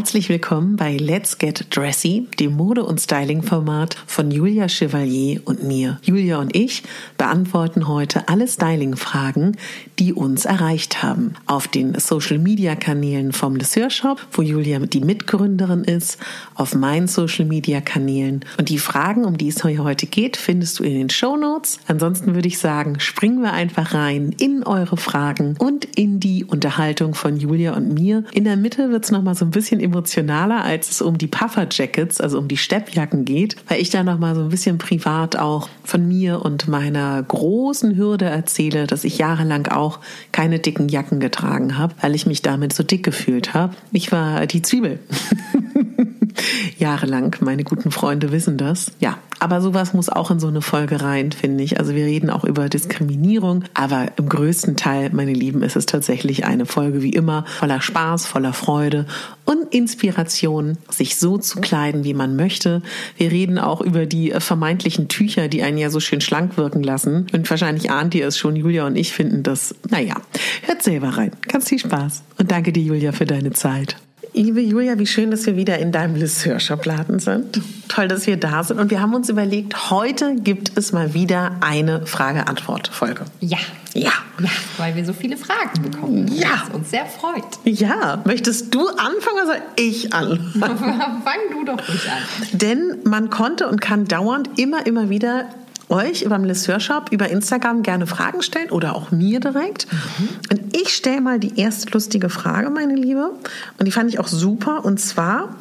Herzlich willkommen bei Let's Get Dressy, dem Mode- und Styling-Format von Julia Chevalier und mir. Julia und ich beantworten heute alle Styling-Fragen, die uns erreicht haben. Auf den Social-Media-Kanälen vom Lesseur Shop, wo Julia die Mitgründerin ist, auf meinen Social-Media-Kanälen. Und die Fragen, um die es heute geht, findest du in den Show Notes. Ansonsten würde ich sagen, springen wir einfach rein in eure Fragen und in die Unterhaltung von Julia und mir. In der Mitte wird es nochmal so ein bisschen emotionaler, als es um die Puffer Jackets, also um die Steppjacken geht, weil ich da noch mal so ein bisschen privat auch von mir und meiner großen Hürde erzähle, dass ich jahrelang auch keine dicken Jacken getragen habe, weil ich mich damit so dick gefühlt habe. Ich war die Zwiebel. Jahrelang. Meine guten Freunde wissen das. Ja, aber sowas muss auch in so eine Folge rein, finde ich. Also wir reden auch über Diskriminierung, aber im größten Teil, meine Lieben, ist es tatsächlich eine Folge wie immer voller Spaß, voller Freude und Inspiration, sich so zu kleiden, wie man möchte. Wir reden auch über die vermeintlichen Tücher, die einen ja so schön schlank wirken lassen. Und wahrscheinlich ahnt ihr es schon, Julia und ich finden das, naja, hört selber rein. Ganz viel Spaß. Und danke dir, Julia, für deine Zeit. Liebe Julia, wie schön, dass wir wieder in deinem Lisseur-Schubladen sind. Toll, dass wir da sind. Und wir haben uns überlegt, heute gibt es mal wieder eine Frage-Antwort-Folge. Ja. Ja. Ja, weil wir so viele Fragen bekommen. Ja. Was uns sehr freut. Ja. Möchtest du anfangen oder soll ich anfangen? Fang du doch ruhig an. Denn man konnte und kann dauernd immer, immer wieder euch über den Shop über Instagram gerne Fragen stellen oder auch mir direkt. Mhm. Und ich stelle mal die erste lustige Frage, meine Liebe. Und die fand ich auch super. Und zwar,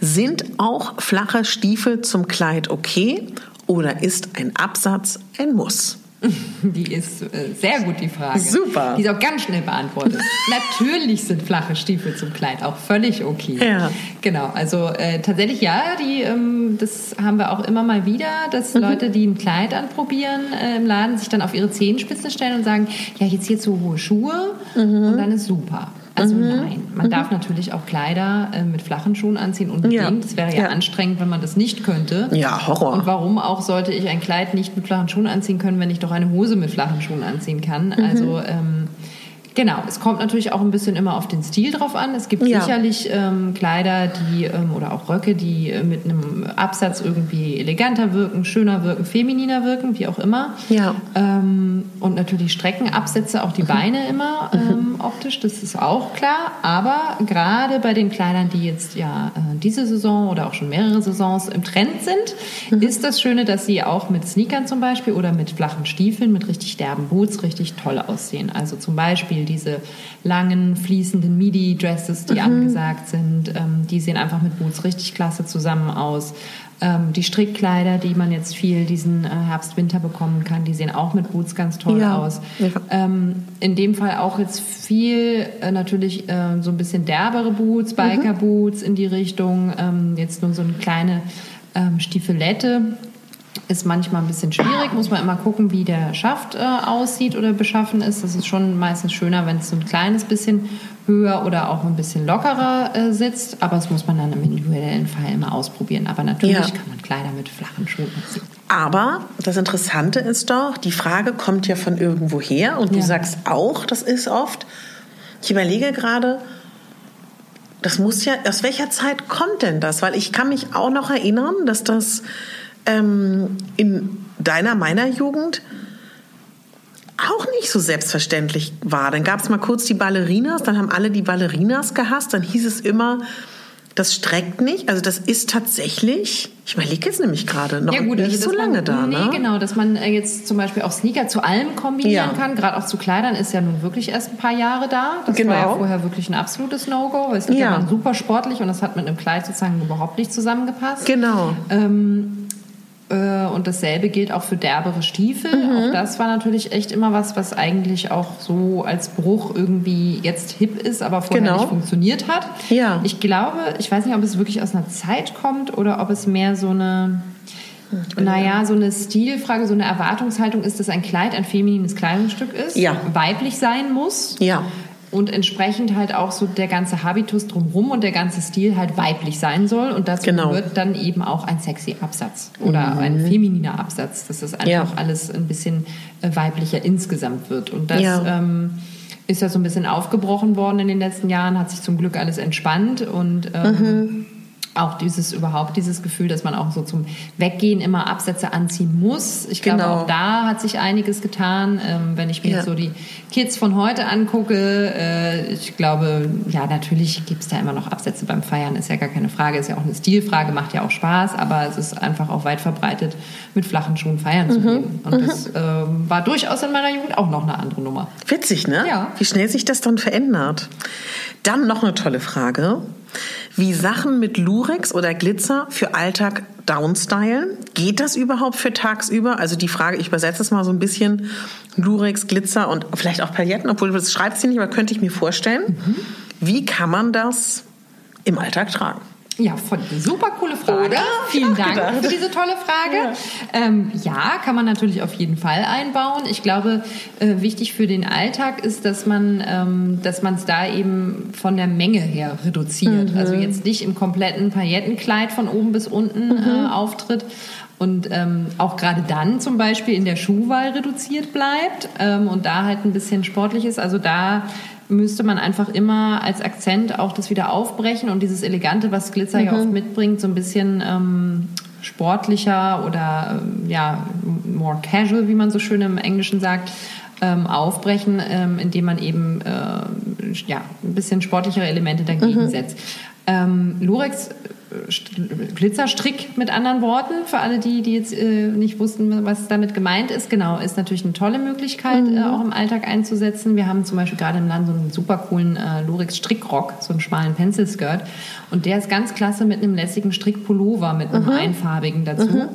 sind auch flache Stiefel zum Kleid okay oder ist ein Absatz ein Muss? Die ist äh, sehr gut, die Frage. Super. Die ist auch ganz schnell beantwortet. Natürlich sind flache Stiefel zum Kleid auch völlig okay. Ja. Genau, also äh, tatsächlich ja, die, ähm, das haben wir auch immer mal wieder, dass mhm. Leute, die ein Kleid anprobieren äh, im Laden, sich dann auf ihre Zehenspitzen stellen und sagen, ja, jetzt hier zu hohe Schuhe mhm. und dann ist super. Also mhm. nein, man mhm. darf natürlich auch Kleider äh, mit flachen Schuhen anziehen unbedingt. Ja. Es wäre ja, ja, anstrengend, wenn man das nicht könnte. Ja, Horror. Und warum auch sollte ich ein Kleid nicht mit flachen Schuhen anziehen können, wenn ich doch eine Hose mit flachen Schuhen anziehen kann? Mhm. Also ähm, Genau, es kommt natürlich auch ein bisschen immer auf den Stil drauf an. Es gibt ja. sicherlich ähm, Kleider, die ähm, oder auch Röcke, die äh, mit einem Absatz irgendwie eleganter wirken, schöner wirken, femininer wirken, wie auch immer. Ja. Ähm, und natürlich Streckenabsätze, auch die mhm. Beine immer mhm. Optisch, das ist auch klar. Aber gerade bei den Kleidern, die jetzt ja äh, diese Saison oder auch schon mehrere Saisons im Trend sind, mhm. ist das Schöne, dass sie auch mit Sneakern zum Beispiel oder mit flachen Stiefeln, mit richtig derben Boots richtig toll aussehen. Also zum Beispiel diese langen, fließenden Midi-Dresses, die mhm. angesagt sind. Ähm, die sehen einfach mit Boots richtig klasse zusammen aus. Ähm, die Strickkleider, die man jetzt viel diesen äh, Herbst, Winter bekommen kann, die sehen auch mit Boots ganz toll ja. aus. Ja. Ähm, in dem Fall auch jetzt viel äh, natürlich äh, so ein bisschen derbere Boots, Biker-Boots mhm. in die Richtung. Ähm, jetzt nur so eine kleine ähm, Stiefelette ist manchmal ein bisschen schwierig, muss man immer gucken, wie der Schaft äh, aussieht oder beschaffen ist. Das ist schon meistens schöner, wenn es so ein kleines bisschen höher oder auch ein bisschen lockerer äh, sitzt. Aber das muss man dann im individuellen Fall immer ausprobieren. Aber natürlich Ja. kann man Kleider mit flachen Schuhen anziehen. Aber das Interessante ist doch, die Frage kommt ja von irgendwo her und du Ja. sagst auch, das ist oft. Ich überlege gerade, das muss ja, aus welcher Zeit kommt denn das? Weil ich kann mich auch noch erinnern, dass das ähm, in deiner, meiner Jugend auch nicht so selbstverständlich war. Dann gab es mal kurz die Ballerinas, dann haben alle die Ballerinas gehasst, dann hieß es immer, das streckt nicht. Also das ist tatsächlich, ich überlege jetzt nämlich gerade, noch nicht also, so lange man, da. Nee, ne? genau, dass man äh, jetzt zum Beispiel auch Sneaker zu allem kombinieren Ja. kann. Gerade auch zu Kleidern ist ja nun wirklich erst ein paar Jahre da. Das Genau. war ja vorher wirklich ein absolutes No-Go. weil Es Ja. ja. super sportlich und das hat mit einem Kleid sozusagen überhaupt nicht zusammengepasst. Genau. Ähm, äh, und dasselbe gilt auch für derbere Stiefel. Mhm. Auch das war natürlich echt immer was, was eigentlich auch so als Bruch irgendwie jetzt hip ist, aber vorher Genau. nicht funktioniert hat. Ja. Ich glaube, ich weiß nicht, ob es wirklich aus einer Zeit kommt oder ob es mehr so eine, naja, so eine Stilfrage, so eine Erwartungshaltung ist, dass ein Kleid ein feminines Kleidungsstück ist, Ja. weiblich sein muss. Ja. Und entsprechend halt auch so der ganze Habitus drumherum und der ganze Stil halt weiblich sein soll. Und dazu Genau. wird dann eben auch ein sexy Absatz oder ein femininer Absatz, dass das einfach Mhm. Ja. alles ein bisschen äh, weiblicher insgesamt wird. Und das Ja. ähm, ist ja so ein bisschen aufgebrochen worden in den letzten Jahren, hat sich zum Glück alles entspannt und ähm, Mhm. Auch dieses überhaupt dieses Gefühl, dass man auch so zum Weggehen immer Absätze anziehen muss. Ich glaube, Genau. auch da hat sich einiges getan. Ähm, wenn ich mir Ja. jetzt so die Kids von heute angucke, äh, ich glaube, ja, natürlich gibt es da immer noch Absätze beim Feiern, ist ja gar keine Frage, ist ja auch eine Stilfrage, macht ja auch Spaß, aber es ist einfach auch weit verbreitet, mit flachen Schuhen feiern Mhm. zu gehen. Und das ähm, war durchaus in meiner Jugend auch noch eine andere Nummer. Witzig, ne? Ja. Wie schnell sich das dann verändert. Dann noch eine tolle Frage. Wie Sachen mit Lurex oder Glitzer für Alltag downstylen? Geht das überhaupt für tagsüber? Also die Frage, ich übersetze es mal so ein bisschen. Lurex, Glitzer und vielleicht auch Pailletten, obwohl das schreibt sie nicht, aber könnte ich mir vorstellen. Mhm. Wie kann man das im Alltag tragen? Ja, voll, super coole Frage. Oder? Vielen Dank gedacht. für diese tolle Frage. Ja. Ähm, ja, kann man natürlich auf jeden Fall einbauen. Ich glaube, äh, wichtig für den Alltag ist, dass man ähm, dass man es da eben von der Menge her reduziert. Also jetzt nicht im kompletten Paillettenkleid von oben bis unten äh, auftritt. Und ähm, auch gerade dann zum Beispiel in der Schuhwahl reduziert bleibt ähm, und da halt ein bisschen sportlich ist. Also da müsste man einfach immer als Akzent auch das wieder aufbrechen und dieses Elegante, was Glitzer ja oft mitbringt, so ein bisschen ähm, sportlicher oder ähm, ja more casual, wie man so schön im Englischen sagt, ähm, aufbrechen, ähm, indem man eben äh, ja, ein bisschen sportlichere Elemente dagegen setzt. Ähm, Lurex Glitzerstrick mit anderen Worten, für alle die, die jetzt äh, nicht wussten, was damit gemeint ist. Genau, ist natürlich eine tolle Möglichkeit, äh, auch im Alltag einzusetzen. Wir haben zum Beispiel gerade im Land so einen super coolen äh, Lurex Strickrock, so einen schmalen Pencil Skirt. Und der ist ganz klasse mit einem lässigen Strickpullover, mit einem einfarbigen dazu.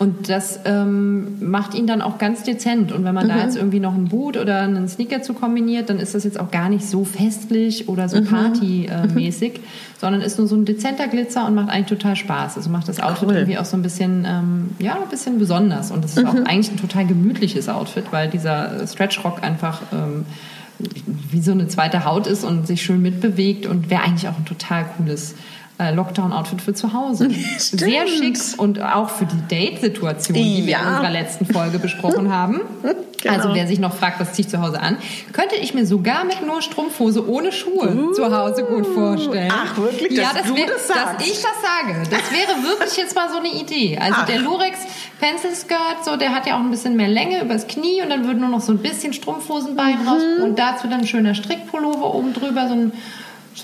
Und das ähm, macht ihn dann auch ganz dezent. Und wenn man da jetzt irgendwie noch einen Boot oder einen Sneaker zu kombiniert, dann ist das jetzt auch gar nicht so festlich oder so partymäßig, sondern ist nur so ein dezenter Glitzer und macht eigentlich total Spaß. Also macht das Outfit Cool. irgendwie auch so ein bisschen, ähm, ja, ein bisschen besonders. Und das ist auch eigentlich ein total gemütliches Outfit, weil dieser Stretchrock einfach ähm, wie so eine zweite Haut ist und sich schön mitbewegt und wäre eigentlich auch ein total cooles äh, Lockdown-Outfit für zu Hause. Stimmt. Sehr schick und auch für die Date-Situation, die wir Ja. in unserer letzten Folge besprochen haben. Genau. Also wer sich noch fragt, was ziehe ich zu Hause an, könnte ich mir sogar mit nur Strumpfhose ohne Schuhe zu Hause gut vorstellen. Ach, wirklich? Ja, Dass das wär, das? Dass ich das sage. Das wäre wirklich jetzt mal so eine Idee. Also Ach. der Lurex Pencil Skirt, so, der hat ja auch ein bisschen mehr Länge übers Knie und dann würde nur noch so ein bisschen Strumpfhosenbein Mhm. raus und dazu dann ein schöner Strickpullover oben drüber, so ein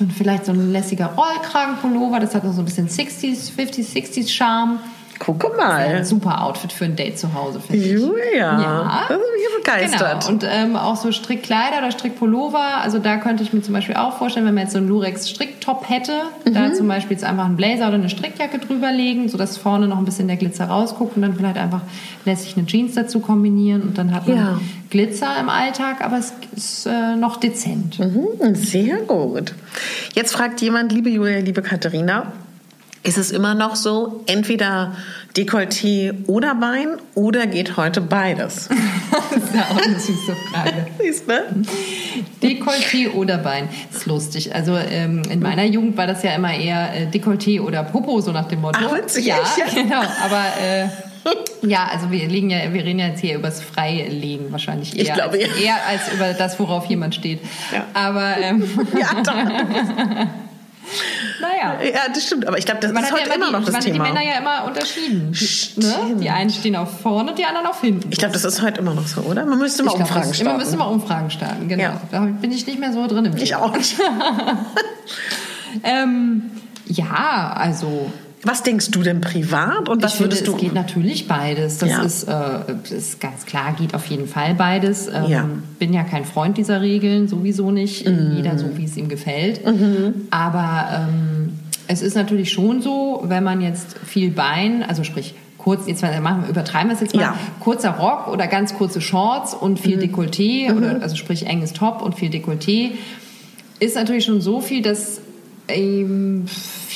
ein, vielleicht so ein lässiger Rollkragenpullover, das hat so ein bisschen 60s, 50s, 60s Charme. Gucke Ein mal. super Outfit für ein Date zu Hause, finde ich. Julia, Ja. das ist mich begeistert. Genau. Und ähm, auch so Strickkleider oder Strickpullover. Also da könnte ich mir zum Beispiel auch vorstellen, wenn man jetzt so einen Lurex-Stricktop hätte, Mhm. da zum Beispiel jetzt einfach einen Blazer oder eine Strickjacke drüber legen, sodass vorne noch ein bisschen der Glitzer rausguckt und dann vielleicht einfach lässig eine Jeans dazu kombinieren und dann hat man Ja. Glitzer im Alltag, aber es ist äh, noch dezent. Mhm, Sehr gut. Jetzt fragt jemand, liebe Julia, liebe Katharina, Ist es immer noch so, entweder Dekolleté oder Bein oder geht heute beides? das ist ja auch eine süße Frage. Siehst du? Dekolleté oder Bein. Das ist lustig. Also ähm, in meiner Jugend war das ja immer eher äh, Dekolleté oder Popo, so nach dem Motto. Ach, witzig, ja, ja. genau. Aber äh, ja, also wir liegen ja, wir reden ja jetzt hier übers Freilegen wahrscheinlich eher, Ich glaube, als, ja. eher als über das, worauf jemand steht. Ja. Aber ähm, Ja, doch. Naja. ja, das stimmt. Aber ich glaube, das Man ist heute ja immer die, noch das man hat die Thema. Männer ja immer unterschieden. Die, ne? Die einen stehen auf vorne und die anderen auf hinten. Ich glaube, das ist heute immer noch so, oder? Man müsste mal Ich glaub, Umfragen das- starten. Man müsste mal Umfragen starten, genau. Ja. Da bin ich nicht mehr so drin im ich Thema. auch nicht. Ähm, ja, also Was denkst du denn privat und was ich finde, würdest du? es geht natürlich beides. Das Ja. ist, äh, ist ganz klar, geht auf jeden Fall beides. Ähm, Ja. Bin ja kein Freund dieser Regeln, sowieso nicht. Mhm. Jeder so, wie es ihm gefällt. Aber ähm, es ist natürlich schon so, wenn man jetzt viel Bein, also sprich kurz, jetzt machen wir, übertreiben wir es jetzt mal, Ja. Mhm. kurzer Rock oder ganz kurze Shorts und viel Dekolleté, oder, also sprich enges Top und viel Dekolleté, ist natürlich schon so viel, dass ähm,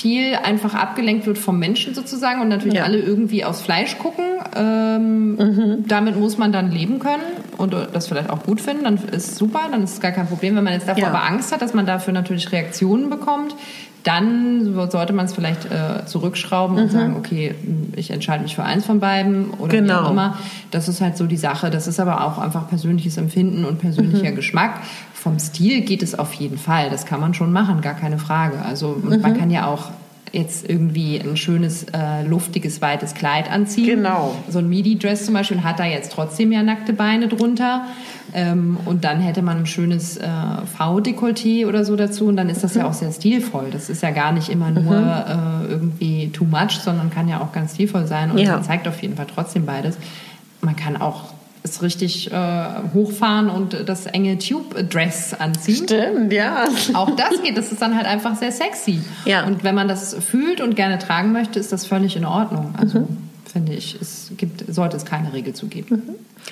viel einfach abgelenkt wird vom Menschen sozusagen und natürlich Ja. alle irgendwie aufs Fleisch gucken. Ähm, Damit muss man dann leben können und das vielleicht auch gut finden. Dann ist super, dann ist es gar kein Problem. Wenn man jetzt davor Ja. aber Angst hat, dass man dafür natürlich Reaktionen bekommt, dann sollte man es vielleicht äh, zurückschrauben und sagen, okay, ich entscheide mich für eins von beiden oder wie Genau. auch immer. Das ist halt so die Sache. Das ist aber auch einfach persönliches Empfinden und persönlicher Geschmack. Vom Stil geht es auf jeden Fall. Das kann man schon machen, gar keine Frage. Also und man kann ja auch jetzt irgendwie ein schönes, äh, luftiges, weites Kleid anziehen. Genau. So ein Midi-Dress zum Beispiel hat da jetzt trotzdem ja nackte Beine drunter. Ähm, und dann hätte man ein schönes äh, V-Dekolleté oder so dazu. Und dann ist das ja auch sehr stilvoll. Das ist ja gar nicht immer nur äh, irgendwie too much, sondern kann ja auch ganz stilvoll sein. Und Ja. man zeigt auf jeden Fall trotzdem beides. Man kann auch es richtig äh, hochfahren und das enge Tube-Dress anziehen. Stimmt, ja. Auch das geht, das ist dann halt einfach sehr sexy. Ja. Und wenn man das fühlt und gerne tragen möchte, ist das völlig in Ordnung. Also finde ich, es gibt, sollte es keine Regel zu geben.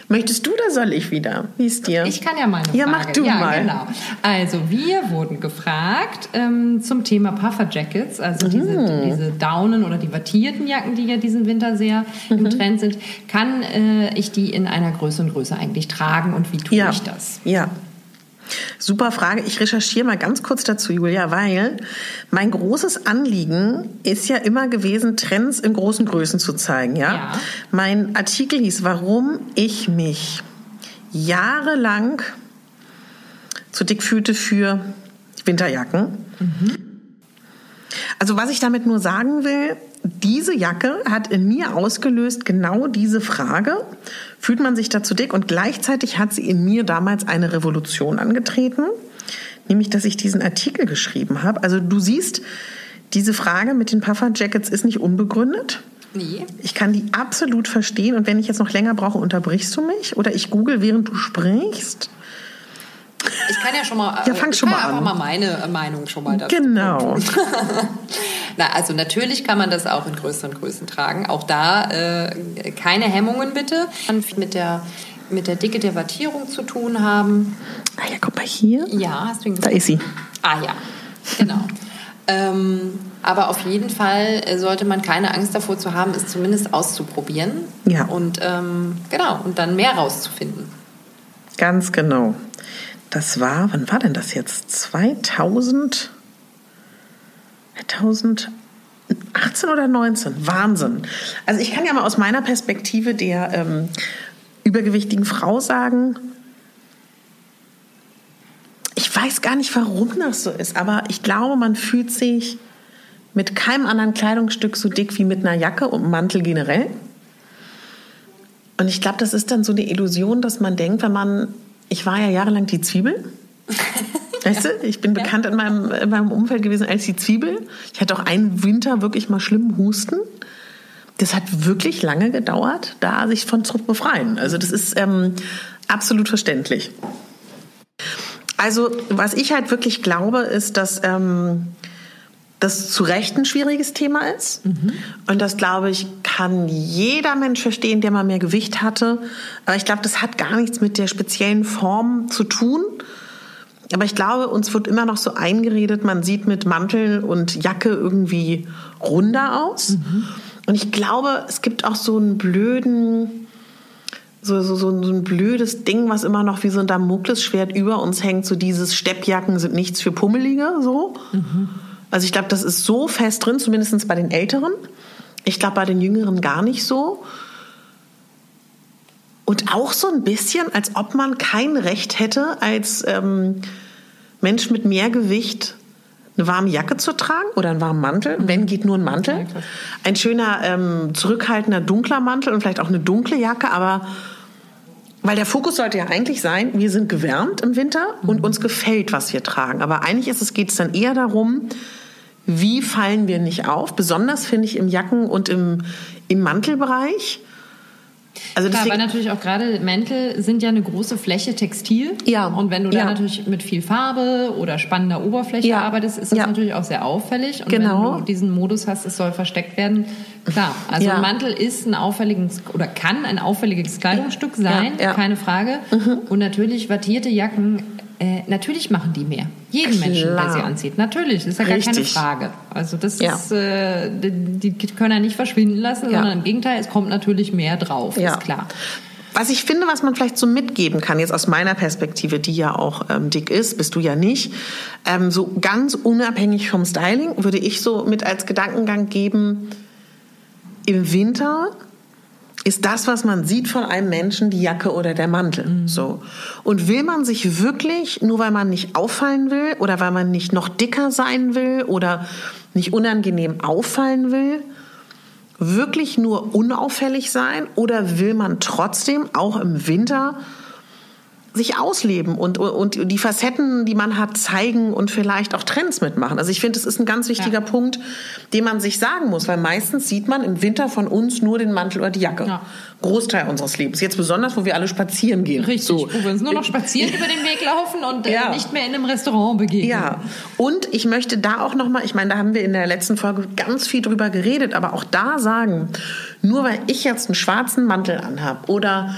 Möchtest du oder soll ich wieder? Wie ist dir? Ich kann ja mal eine Ja, Frage. mach du ja, mal. Genau. Also wir wurden gefragt ähm, zum Thema Puffer Jackets, also Mhm. diese, diese Daunen oder die wattierten Jacken, die ja diesen Winter sehr im Mhm. Trend sind. Kann äh, ich die in einer größeren Größe eigentlich tragen und wie tue ja. ich das? Ja. Super Frage. Ich recherchiere mal ganz kurz dazu, Julia, weil mein großes Anliegen ist ja immer gewesen, Trends in großen Größen zu zeigen. Ja. Ja. Mein Artikel hieß, warum ich mich jahrelang zu dick fühlte für Winterjacken. Also was ich damit nur sagen will, diese Jacke hat in mir ausgelöst genau diese Frage. Fühlt man sich dazu dick? Und gleichzeitig hat sie in mir damals eine Revolution angetreten, nämlich dass ich diesen Artikel geschrieben habe. Also du siehst, diese Frage mit den Puffer Jackets ist nicht unbegründet. Nee. Ich kann die absolut verstehen. Und wenn ich jetzt noch länger brauche, unterbrichst du mich oder ich google, während du sprichst. Ich kann ja schon mal, Ja, fang schon mal einfach an. mal meine Meinung schon mal dazu Genau. Na, also natürlich kann man das auch in größeren Größen tragen. Auch da äh, keine Hemmungen bitte. Kann mit der, mit der Dicke der Wattierung zu tun haben. Ah ja, guck mal hier. Ja, hast du ihn Da ist sie. Ah ja, genau. ähm, aber auf jeden Fall äh, sollte man keine Angst davor zu haben, es zumindest auszuprobieren. Ja. Und ähm, genau, und dann mehr rauszufinden. Ganz genau. Das war, wann war denn das jetzt? 2000, 2018 oder 19? Wahnsinn. Also ich kann ja mal aus meiner Perspektive der ähm, übergewichtigen Frau sagen, ich weiß gar nicht, warum das so ist, aber ich glaube, man fühlt sich mit keinem anderen Kleidungsstück so dick wie mit einer Jacke und Mantel generell. Und ich glaube, das ist dann so eine Illusion, dass man denkt, wenn man, ich war ja jahrelang die Zwiebel. Weißt du, ich bin bekannt in meinem, in meinem Umfeld gewesen als die Zwiebel. Ich hatte auch einen Winter wirklich mal schlimmen Husten. Das hat wirklich lange gedauert, da sich von zu befreien. Also das ist ähm, absolut verständlich. Also was ich halt wirklich glaube, ist, dass ähm, das zu Recht ein schwieriges Thema ist. Und das, glaube ich, kann jeder Mensch verstehen, der mal mehr Gewicht hatte. Aber ich glaube, das hat gar nichts mit der speziellen Form zu tun. Aber ich glaube, uns wird immer noch so eingeredet, man sieht mit Mantel und Jacke irgendwie runder aus. Mhm. Und ich glaube, es gibt auch so einen blöden, so, so, so, ein blödes Ding, was immer noch wie so ein Damoklesschwert über uns hängt, so dieses Steppjacken sind nichts für Pummelige, so. Mhm. Also ich glaube, das ist so fest drin, zumindest bei den Älteren. Ich glaube, bei den Jüngeren gar nicht so. Und auch so ein bisschen, als ob man kein Recht hätte, als ähm, Mensch mit mehr Gewicht eine warme Jacke zu tragen oder einen warmen Mantel. Wenn geht nur ein Mantel. Ein schöner, ähm, zurückhaltender, dunkler Mantel und vielleicht auch eine dunkle Jacke, aber weil der Fokus sollte ja eigentlich sein, wir sind gewärmt im Winter und mhm. uns gefällt, was wir tragen. Aber eigentlich ist es, geht es dann eher darum, wie fallen wir nicht auf? Besonders finde ich im Jacken- und im, im Mantelbereich. Also Klar, weil natürlich auch gerade Mäntel sind ja eine große Fläche Textil. Ja. Und wenn du da natürlich mit viel Farbe oder spannender Oberfläche ja. arbeitest, ist das ja. natürlich auch sehr auffällig. Und genau. wenn du diesen Modus hast, es soll versteckt werden, klar. Also ja. ein Mantel ist ein auffälliges oder kann ein auffälliges Kleidungsstück sein, keine Frage. Mhm. Und natürlich wattierte Jacken äh, natürlich machen die mehr. Jeden Klar. Menschen, der sie anzieht. Natürlich, das ist ja gar keine Frage. Also das ja. ist, äh, die, die, können ja nicht verschwinden lassen, ja. sondern im Gegenteil, es kommt natürlich mehr drauf, ja. ist klar. Was ich finde, was man vielleicht so mitgeben kann, jetzt aus meiner Perspektive, die ja auch ähm, dick ist, bist du ja nicht, ähm, so ganz unabhängig vom Styling, würde ich so mit als Gedankengang geben, im Winter ist das, was man sieht von einem Menschen, die Jacke oder der Mantel. Mhm. So. Und will man sich wirklich, nur weil man nicht auffallen will oder weil man nicht noch dicker sein will oder nicht unangenehm auffallen will, wirklich nur unauffällig sein oder will man trotzdem auch im Winter sich ausleben und, und die Facetten, die man hat, zeigen und vielleicht auch Trends mitmachen. Also ich finde, das ist ein ganz wichtiger ja. Punkt, den man sich sagen muss, weil meistens sieht man im Winter von uns nur den Mantel oder die Jacke. Ja. Großteil unseres Lebens. Jetzt besonders, wo wir alle spazieren gehen. Richtig, so. wo wir uns nur noch spazieren über den Weg laufen und äh, ja. nicht mehr in einem Restaurant begegnen. Ja, und ich möchte da auch nochmal, ich meine, da haben wir in der letzten Folge ganz viel drüber geredet, aber auch da sagen, nur weil ich jetzt einen schwarzen Mantel anhabe oder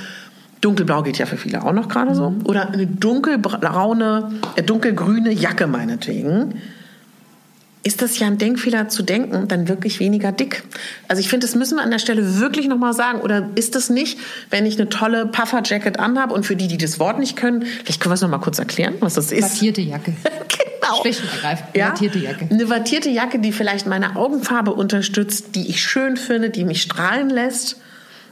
Dunkelblau geht ja für viele auch noch gerade so. Mhm. Oder eine dunkelbraune, äh, dunkelgrüne Jacke meinetwegen. Ist das ja ein Denkfehler zu denken, dann wirklich weniger dick? Also ich finde, das müssen wir an der Stelle wirklich nochmal sagen. Oder ist es nicht, wenn ich eine tolle Puffer-Jacket anhabe und für die, die das Wort nicht können, vielleicht können wir es nochmal kurz erklären, was das ist. Wattierte Jacke. genau. Schlicht und ergreifend. Ja? Wattierte Jacke. Eine wattierte Jacke, die vielleicht meine Augenfarbe unterstützt, die ich schön finde, die mich strahlen lässt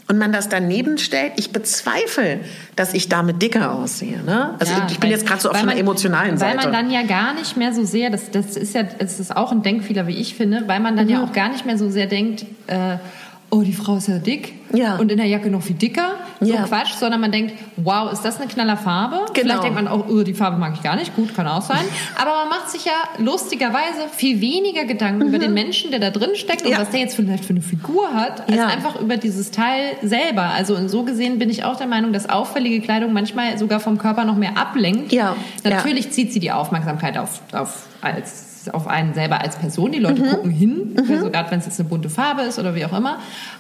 und man das daneben stellt, ich bezweifle, dass ich damit dicker aussehe. Ne? Also ja, ich bin weil, jetzt gerade so auf einer emotionalen weil Seite. Weil man dann ja gar nicht mehr so sehr, das, das ist ja, das ist auch ein Denkfehler, wie ich finde, weil man dann mhm. ja auch gar nicht mehr so sehr denkt, äh, oh, die Frau ist ja dick ja. und in der Jacke noch viel dicker. So ja. Quatsch, sondern man denkt, wow, ist das eine knaller Farbe? Genau. Vielleicht denkt man auch, oh, die Farbe mag ich gar nicht. Gut, kann auch sein. Aber man macht sich ja lustigerweise viel weniger Gedanken mhm. über den Menschen, der da drin steckt und ja. was der jetzt vielleicht für eine Figur hat, als einfach über dieses Teil selber. Also so gesehen bin ich auch der Meinung, dass auffällige Kleidung manchmal sogar vom Körper noch mehr ablenkt. Ja. Natürlich zieht sie die Aufmerksamkeit auf, auf als auf einen selber als Person. Die Leute mhm. gucken hin, mhm. also gerade wenn es jetzt eine bunte Farbe ist oder wie auch immer.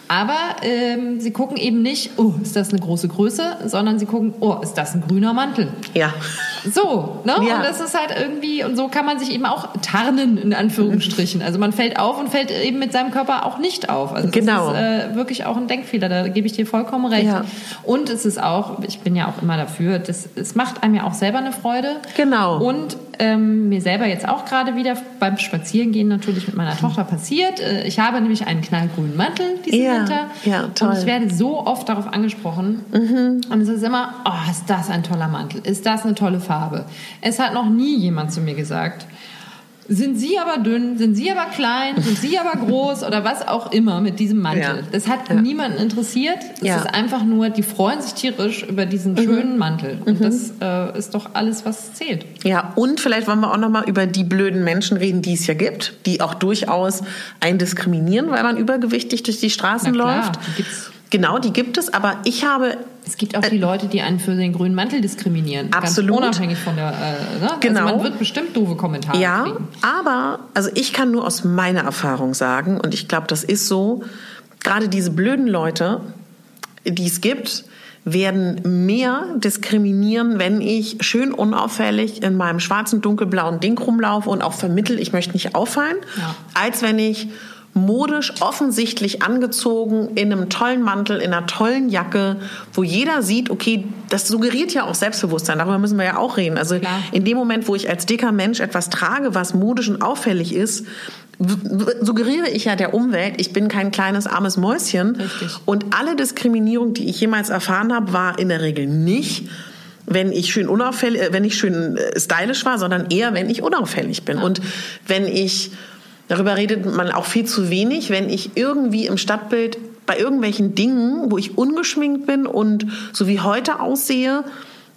Aber ähm, sie gucken eben nicht, oh, ist das eine große Größe, sondern sie gucken, oh, ist das ein grüner Mantel? Ja. So, ne? Ja. Und das ist halt irgendwie, und so kann man sich eben auch tarnen, in Anführungsstrichen. Also man fällt auf und fällt eben mit seinem Körper auch nicht auf. Also das genau. ist äh, wirklich auch ein Denkfehler, da gebe ich dir vollkommen recht. Ja. Und es ist auch, ich bin ja auch immer dafür, das, es macht einem ja auch selber eine Freude. Genau. Und ähm, mir selber jetzt auch gerade wieder beim Spazierengehen natürlich mit meiner Tochter passiert. Äh, ich habe nämlich einen knallgrünen Mantel diesen ja, Winter. Ja, toll. Und ich werde so oft darauf angesprochen. Mhm. Und es ist immer, oh, ist das ein toller Mantel? Ist das eine tolle Farbe? Es hat noch nie jemand zu mir gesagt, sind Sie aber dünn, sind Sie aber klein, sind Sie aber groß oder was auch immer mit diesem Mantel. Ja. Das hat ja. niemanden interessiert. Es ja. ist einfach nur, die freuen sich tierisch über diesen mhm. schönen Mantel. Und mhm. das äh, ist doch alles, was zählt. Ja, und vielleicht wollen wir auch nochmal über die blöden Menschen reden, die es ja gibt, die auch durchaus einen diskriminieren, weil man übergewichtig durch die Straßen läuft. Die gibt's. Genau, die gibt es, aber ich habe. Es gibt auch die Leute, die einen für den grünen Mantel diskriminieren. Absolut. Ganz unabhängig von der. Äh, ne? Genau. Also man wird bestimmt doofe Kommentare ja, kriegen. aber also ich kann nur aus meiner Erfahrung sagen und ich glaube, das ist so. Gerade diese blöden Leute, die es gibt, werden mehr diskriminieren, wenn ich schön unauffällig in meinem schwarzen, dunkelblauen Ding rumlaufe und auch vermittel, ich möchte nicht auffallen, Ja. als wenn ich modisch offensichtlich angezogen in einem tollen Mantel, in einer tollen Jacke, wo jeder sieht, okay, das suggeriert ja auch Selbstbewusstsein, darüber müssen wir ja auch reden. Also Klar. in dem Moment, wo ich als dicker Mensch etwas trage, was modisch und auffällig ist, suggeriere ich ja der Umwelt, ich bin kein kleines armes Mäuschen. Richtig. Und alle Diskriminierung, die ich jemals erfahren habe, war in der Regel nicht, wenn ich schön unauffällig, äh, wenn ich schön äh, stylisch war, sondern eher, wenn ich unauffällig bin. Und wenn ich, darüber redet man auch viel zu wenig, wenn ich irgendwie im Stadtbild bei irgendwelchen Dingen, wo ich ungeschminkt bin und so wie heute aussehe,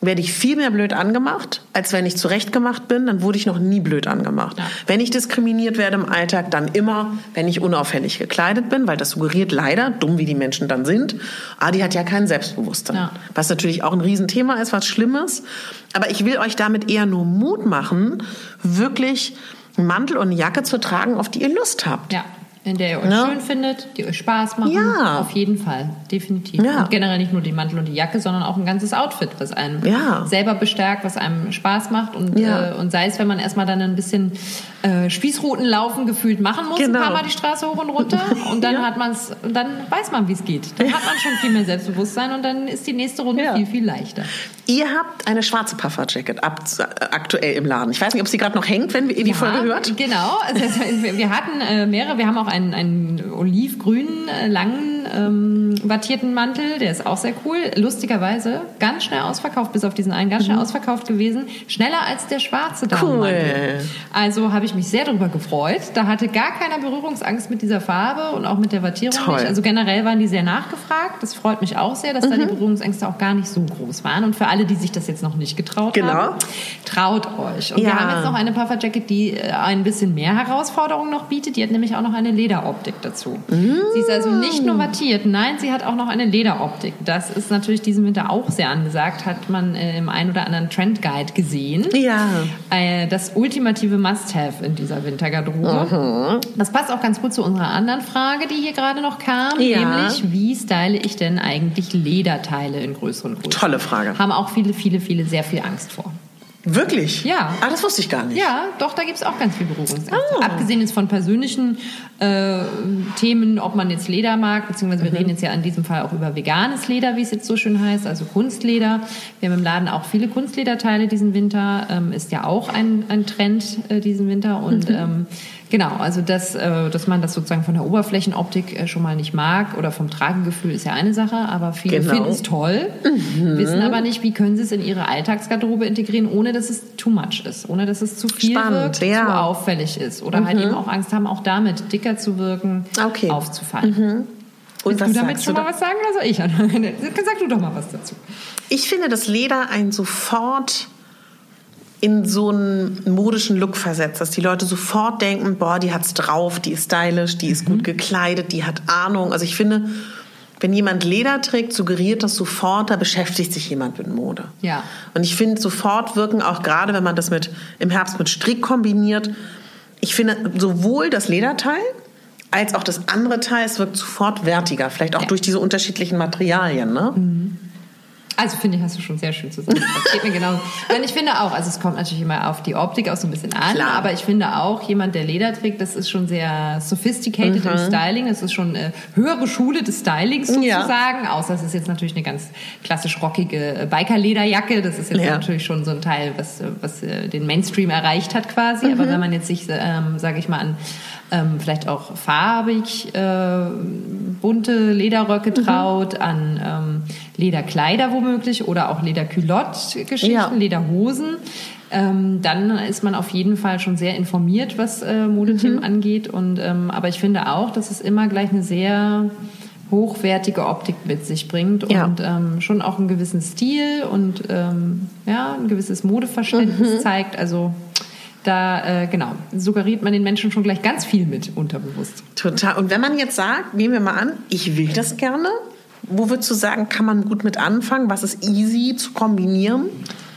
werde ich viel mehr blöd angemacht, als wenn ich zurechtgemacht bin, dann wurde ich noch nie blöd angemacht. Ja. Wenn ich diskriminiert werde im Alltag, dann immer, wenn ich unauffällig gekleidet bin, weil das suggeriert leider, dumm wie die Menschen dann sind, ah, die hat ja kein Selbstbewusstsein. Ja. Was natürlich auch ein Riesenthema ist, was Schlimmes. Aber ich will euch damit eher nur Mut machen, wirklich einen Mantel und eine Jacke zu tragen, auf die ihr Lust habt. Ja, in der ihr euch Ne? schön findet, die euch Spaß machen. Ja. Auf jeden Fall, definitiv. Ja. Und generell nicht nur den Mantel und die Jacke, sondern auch ein ganzes Outfit, was einem Ja. selber bestärkt, was einem Spaß macht. Und, Ja. äh, und sei es, wenn man erstmal dann ein bisschen äh, Spießruten laufen gefühlt machen muss, Genau. ein paar Mal die Straße hoch und runter. Und dann hat man es, dann weiß man, wie es geht. Dann hat man schon viel mehr Selbstbewusstsein und dann ist die nächste Runde viel, viel leichter. Ihr habt eine schwarze Pufferjacket ab, aktuell im Laden. Ich weiß nicht, ob sie gerade noch hängt, wenn ihr die Folge hört. Genau. Also, wir- wir hatten äh, mehrere. Wir haben auch einen, einen olivgrünen, langen, ähm, wattierten Mantel. Der ist auch sehr cool. Lustigerweise ganz schnell ausverkauft, bis auf diesen einen ganz schnell ausverkauft gewesen. Schneller als der schwarze Damenmantel. Cool. Also habe ich mich sehr darüber gefreut. Da hatte gar keiner Berührungsangst mit dieser Farbe und auch mit der Wattierung Toll. nicht. Also generell waren die sehr nachgefragt. Das freut mich auch sehr, dass da Mhm. die Berührungsängste auch gar nicht so groß waren. Und für alle, die sich das jetzt noch nicht getraut Genau. haben, traut euch. Und Ja. wir haben jetzt noch eine Pufferjacket, die äh, ein bisschen mehr Herausforderungen noch bietet. Die hat nämlich auch noch eine Lederoptik dazu. Sie ist also nicht nur wattiert, nein, sie hat auch noch eine Lederoptik. Das ist natürlich diesen Winter auch sehr angesagt, hat man äh, im ein oder anderen Trend Guide gesehen. Ja. Äh, das ultimative Must-Have in dieser Wintergarderobe. Das passt auch ganz gut zu unserer anderen Frage, die hier gerade noch kam, Ja. nämlich wie style ich denn eigentlich Lederteile in größeren Größen? Tolle Frage. Haben auch viele, viele, viele sehr viel Angst vor. Wirklich? Ja. Ah, das wusste ich gar nicht. Ja, doch, da gibt's auch ganz viel Berührungsängste. Oh. Abgesehen jetzt von persönlichen äh, Themen, ob man jetzt Leder mag, beziehungsweise wir reden jetzt ja in diesem Fall auch über veganes Leder, wie es jetzt so schön heißt, also Kunstleder. Wir haben im Laden auch viele Kunstlederteile diesen Winter, ähm, ist ja auch ein, ein Trend äh, diesen Winter und ähm, Genau, also dass, äh, dass man das sozusagen von der Oberflächenoptik äh, schon mal nicht mag oder vom Tragegefühl ist ja eine Sache, aber viele Genau. finden es toll, wissen aber nicht, wie können sie es in ihre Alltagsgarderobe integrieren, ohne dass es too much ist, ohne dass es zu viel Spannend, wirkt, ja. zu auffällig ist oder halt eben auch Angst haben, auch damit dicker zu wirken, Okay. aufzufallen. Und Willst was du damit schon du mal was sagen oder soll ich? Sag du doch mal was dazu. Ich finde, dass Leder einen sofort in so einen modischen Look versetzt, dass die Leute sofort denken, boah, die hat's drauf, die ist stylisch, die ist Mhm. gut gekleidet, die hat Ahnung. Also ich finde, wenn jemand Leder trägt, suggeriert das sofort, da beschäftigt sich jemand mit Mode. Ja. Und ich finde, sofort wirken auch gerade, wenn man das mit im Herbst mit Strick kombiniert, ich finde sowohl das Lederteil als auch das andere Teil, es wirkt sofort wertiger, vielleicht auch Ja. durch diese unterschiedlichen Materialien, ne? Also finde ich, hast du schon sehr schön zusammengefasst. Geht mir genau. Und ich finde auch, also es kommt natürlich immer auf die Optik auch so ein bisschen an, Klar. aber ich finde auch, jemand, der Leder trägt, das ist schon sehr sophisticated im Styling. Das ist schon äh, höhere Schule des Stylings Ja. sozusagen. Außer es ist jetzt natürlich eine ganz klassisch rockige äh, Biker-Lederjacke. Das ist jetzt Ja. natürlich schon so ein Teil, was, äh, was den Mainstream erreicht hat quasi. Mhm. Aber wenn man jetzt sich, ähm, sage ich mal, an ähm, vielleicht auch farbig äh, bunte Lederröcke Mhm. traut, an ähm, Lederkleider womöglich oder auch Lederculotte-Geschichten, Ja. Lederhosen. Ähm, dann ist man auf jeden Fall schon sehr informiert, was äh, Modethemen Mhm. angeht. Und, ähm, aber ich finde auch, dass es immer gleich eine sehr hochwertige Optik mit sich bringt Ja. und ähm, schon auch einen gewissen Stil und ähm, ja, ein gewisses Modeverständnis Mhm. zeigt. Also da, äh, genau, suggeriert man den Menschen schon gleich ganz viel mit unterbewusst. Total. Und wenn man jetzt sagt, nehmen wir mal an, ich will das gerne, wo würdest du sagen, kann man gut mit anfangen? Was ist easy zu kombinieren?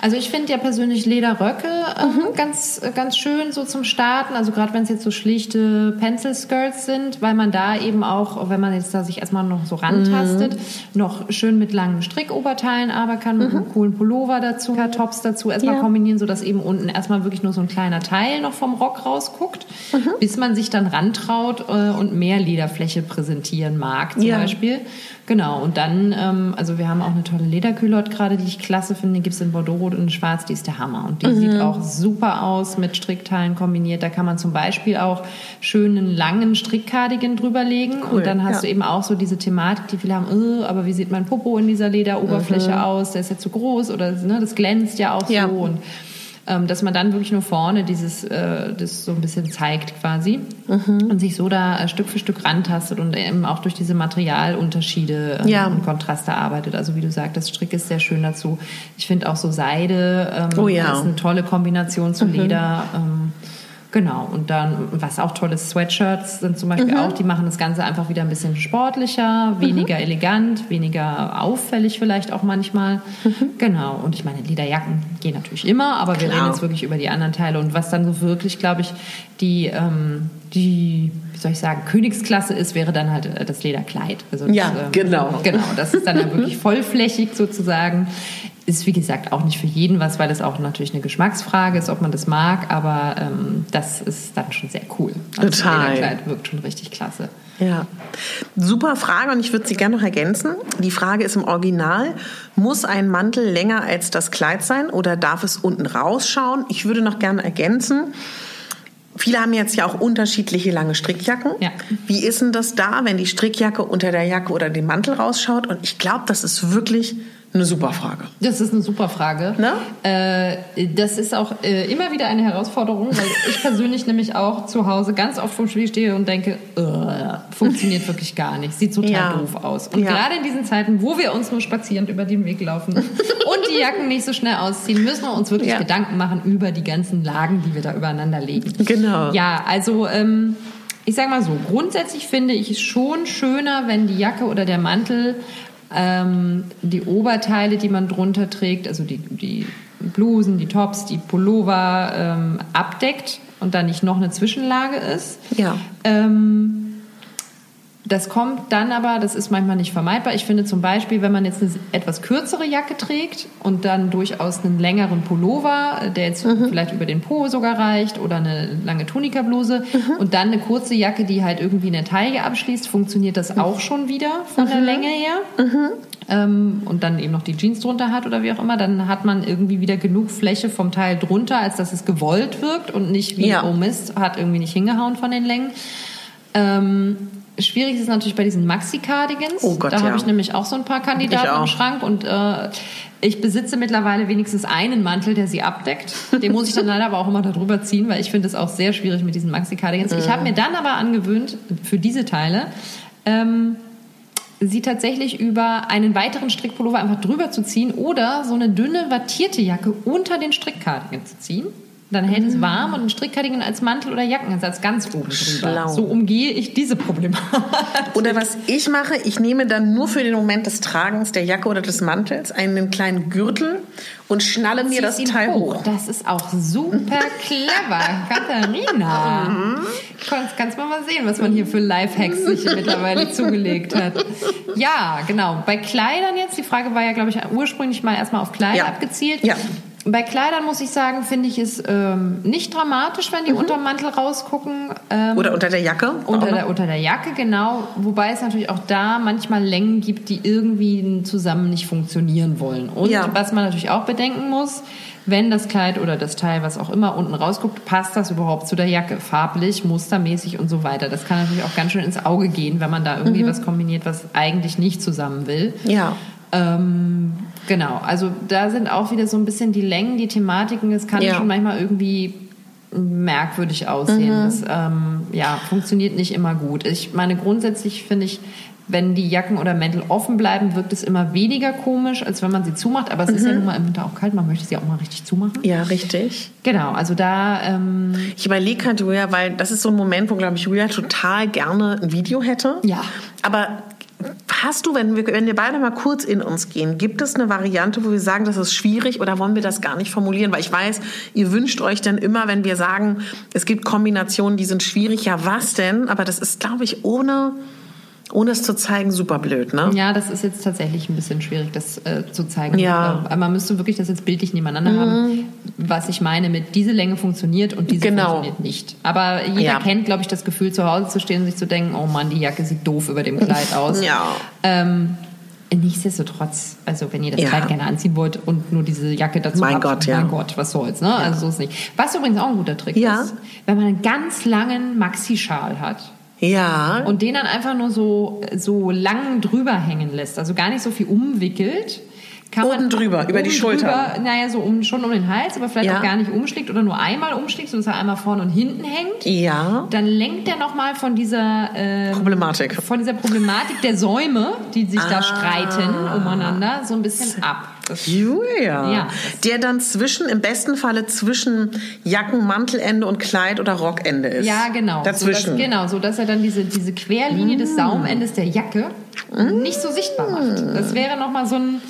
Also ich finde ja persönlich Lederröcke äh, mhm. ganz, ganz schön so zum Starten. Also gerade wenn es jetzt so schlichte Pencil Skirts sind, weil man da eben auch, wenn man jetzt da sich erstmal noch so rantastet, mhm. noch schön mit langen Strickoberteilen arbeiten kann, mit mhm. einem coolen Pullover dazu, Tops dazu, erstmal ja. kombinieren, sodass eben unten erstmal wirklich nur so ein kleiner Teil noch vom Rock rausguckt, mhm. bis man sich dann rantraut äh, und mehr Lederfläche präsentieren mag zum ja. Beispiel. Genau, und dann, ähm, also wir haben auch eine tolle Lederkühlotte gerade, die ich klasse finde. Die gibt es in Bordeaux rot und schwarz, die ist der Hammer. Und die mhm. sieht auch super aus mit Strickteilen kombiniert. Da kann man zum Beispiel auch schönen langen Strickkardigan drüberlegen. Cool, und dann hast ja. du eben auch so diese Thematik, die viele haben, oh, aber wie sieht mein Popo in dieser Lederoberfläche mhm. aus? Der ist ja zu groß oder ne, das glänzt ja auch ja. so. Und ähm, dass man dann wirklich nur vorne dieses, äh, das so ein bisschen zeigt quasi mhm. und sich so da äh, Stück für Stück rantastet und eben auch durch diese Materialunterschiede ähm, ja. und Kontraste arbeitet. Also wie du sagst, Strick ist sehr schön dazu. Ich finde auch so Seide ähm, oh ja. ist eine tolle Kombination zu mhm. Leder. Ähm, Genau, und dann, was auch toll ist, Sweatshirts sind zum Beispiel mhm. auch, die machen das Ganze einfach wieder ein bisschen sportlicher, weniger mhm. elegant, weniger auffällig vielleicht auch manchmal. Mhm. Genau, und ich meine, Lederjacken gehen natürlich immer, aber wir Klar. reden jetzt wirklich über die anderen Teile. Und was dann so wirklich, glaube ich, die, ähm, die, wie soll ich sagen, Königsklasse ist, wäre dann halt äh, das Lederkleid. Also das, ja, ähm, genau. Genau, das ist dann ja wirklich vollflächig sozusagen ist wie gesagt auch nicht für jeden was, weil es auch natürlich eine Geschmacksfrage ist, ob man das mag, aber ähm, das ist dann schon sehr cool. Also Total. Das Kleid wirkt schon richtig klasse. Ja, super Frage und ich würde sie gerne noch ergänzen. Die Frage ist im Original, muss ein Mantel länger als das Kleid sein oder darf es unten rausschauen? Ich würde noch gerne ergänzen, Viele haben jetzt ja auch unterschiedliche lange Strickjacken. Ja. Wie ist denn das da, wenn die Strickjacke unter der Jacke oder dem Mantel rausschaut? Und ich glaube, das ist wirklich eine super Frage. Das ist eine super Frage. Äh, das ist auch äh, immer wieder eine Herausforderung, weil ich persönlich nämlich auch zu Hause ganz oft vom Spiel stehe und denke, funktioniert wirklich gar nicht, sieht total ja. doof aus. Und ja. gerade in diesen Zeiten, wo wir uns nur spazierend über den Weg laufen und die Jacken nicht so schnell ausziehen, müssen wir uns wirklich ja. Gedanken machen über die ganzen Lagen, die wir da übereinander legen. Genau. Ja, also ähm, ich sag mal so, grundsätzlich finde ich es schon schöner, wenn die Jacke oder der Mantel ähm, die Oberteile, die man drunter trägt, also die, die Blusen, die Tops, die Pullover ähm, abdeckt und da nicht noch eine Zwischenlage ist. Ja. Ähm, das kommt dann aber, das ist manchmal nicht vermeidbar. Ich finde zum Beispiel, wenn man jetzt eine etwas kürzere Jacke trägt und dann durchaus einen längeren Pullover, der jetzt mhm. vielleicht über den Po sogar reicht oder eine lange Tunikabluse mhm. und dann eine kurze Jacke, die halt irgendwie eine Taille abschließt, funktioniert das auch schon wieder von mhm. der Länge her. Mhm. Ähm, und dann eben noch die Jeans drunter hat oder wie auch immer, dann hat man irgendwie wieder genug Fläche vom Teil drunter, als dass es gewollt wirkt und nicht wie, ja. oh Mist, hat irgendwie nicht hingehauen von den Längen. Ähm, Schwierig ist es natürlich bei diesen Maxi-Cardigans. Oh Gott, da ja. habe ich nämlich auch so ein paar Kandidaten im Schrank und äh, ich besitze mittlerweile wenigstens einen Mantel, der sie abdeckt. Den muss ich dann leider aber auch immer darüber ziehen, weil ich finde es auch sehr schwierig mit diesen Maxi-Cardigans. Mhm. Ich habe mir dann aber angewöhnt, für diese Teile, ähm, sie tatsächlich über einen weiteren Strickpullover einfach drüber zu ziehen oder so eine dünne wattierte Jacke unter den Strickcardigan zu ziehen. Dann hält es warm und ein Strickkardigan als Mantel oder Jackenersatz ganz oben drüber. Schlau. So umgehe ich diese Problematik. Oder was ich mache, ich nehme dann nur für den Moment des Tragens der Jacke oder des Mantels einen kleinen Gürtel und schnalle mir das Teil hoch. hoch. Das ist auch super clever, Katharina. Mhm. Kannst, kannst mal sehen, was man hier für Lifehacks sich mittlerweile zugelegt hat. Ja, genau. Bei Kleidern jetzt, die Frage war ja, glaube ich, ursprünglich mal erstmal auf Kleider ja. abgezielt. Ja. Bei Kleidern muss ich sagen, finde ich es ähm, nicht dramatisch, wenn die mhm. unter dem Mantel rausgucken. Ähm, Oder unter der Jacke? Unter der, unter der Jacke, genau. Wobei es natürlich auch da manchmal Längen gibt, die irgendwie zusammen nicht funktionieren wollen. Und ja. was man natürlich auch bedenken muss, wenn das Kleid oder das Teil, was auch immer, unten rausguckt, passt das überhaupt zu der Jacke? Farblich, mustermäßig und so weiter. Das kann natürlich auch ganz schön ins Auge gehen, wenn man da irgendwie mhm. was kombiniert, was eigentlich nicht zusammen will. Ja. Ähm, genau, also da sind auch wieder so ein bisschen die Längen, die Thematiken. Es kann ja. schon manchmal irgendwie merkwürdig aussehen. Mhm. Das ähm, ja, funktioniert nicht immer gut. Ich meine, grundsätzlich finde ich, wenn die Jacken oder Mäntel offen bleiben, wirkt es immer weniger komisch, als wenn man sie zumacht. Aber es mhm. ist ja mhm. nun mal im Winter auch kalt, man möchte sie auch mal richtig zumachen. Ja, richtig. Genau, also da. Ähm ich überlege halt, Julia, weil das ist so ein Moment, wo, glaube ich, Julia total gerne ein Video hätte. Ja. Aber Hast du, wenn wir, wenn wir beide mal kurz in uns gehen, gibt es eine Variante, wo wir sagen, das ist schwierig oder wollen wir das gar nicht formulieren? Weil ich weiß, ihr wünscht euch dann immer, wenn wir sagen, es gibt Kombinationen, die sind schwierig. Ja, was denn? Aber das ist, glaube ich, ohne ohne es zu zeigen, super blöd, ne? Ja, das ist jetzt tatsächlich ein bisschen schwierig, das äh, zu zeigen. Ja. Äh, man müsste wirklich das jetzt bildlich nebeneinander mhm. haben, was ich meine mit diese Länge funktioniert und diese genau. funktioniert nicht. Aber jeder ja. kennt, glaube ich, das Gefühl, zu Hause zu stehen und sich zu denken, oh Mann, die Jacke sieht doof über dem Kleid aus. ja. Ähm, Nichtsdestotrotz, also wenn ihr das ja. Kleid gerne anziehen wollt und nur diese Jacke dazu mein habt, Gott, ja. mein Gott, was soll's, ne? Ja. Also so ist nicht. Was übrigens auch ein guter Trick ja. ist, wenn man einen ganz langen Maxi-Schal hat ja. Und den dann einfach nur so, so lang drüber hängen lässt. Also gar nicht so viel umwickelt. Kann oben man drüber, oben über die Schulter. Naja, so um, schon um den Hals, aber vielleicht ja. auch gar nicht umschlägt oder nur einmal umschlägt, sodass er einmal vorne und hinten hängt. Ja. Dann lenkt er nochmal von dieser ähm, Problematik. Von dieser Problematik der Säume, die sich ah. da streiten umeinander, so ein bisschen ab. Julia. Ja, der dann zwischen, im besten Falle zwischen Jacken, Mantelende und Kleid oder Rockende ist. Ja, genau. Dazwischen. So dass, genau, so dass er dann diese, diese Querlinie mm. des Saumendes der Jacke mm. nicht so sichtbar macht. Das wäre nochmal so ein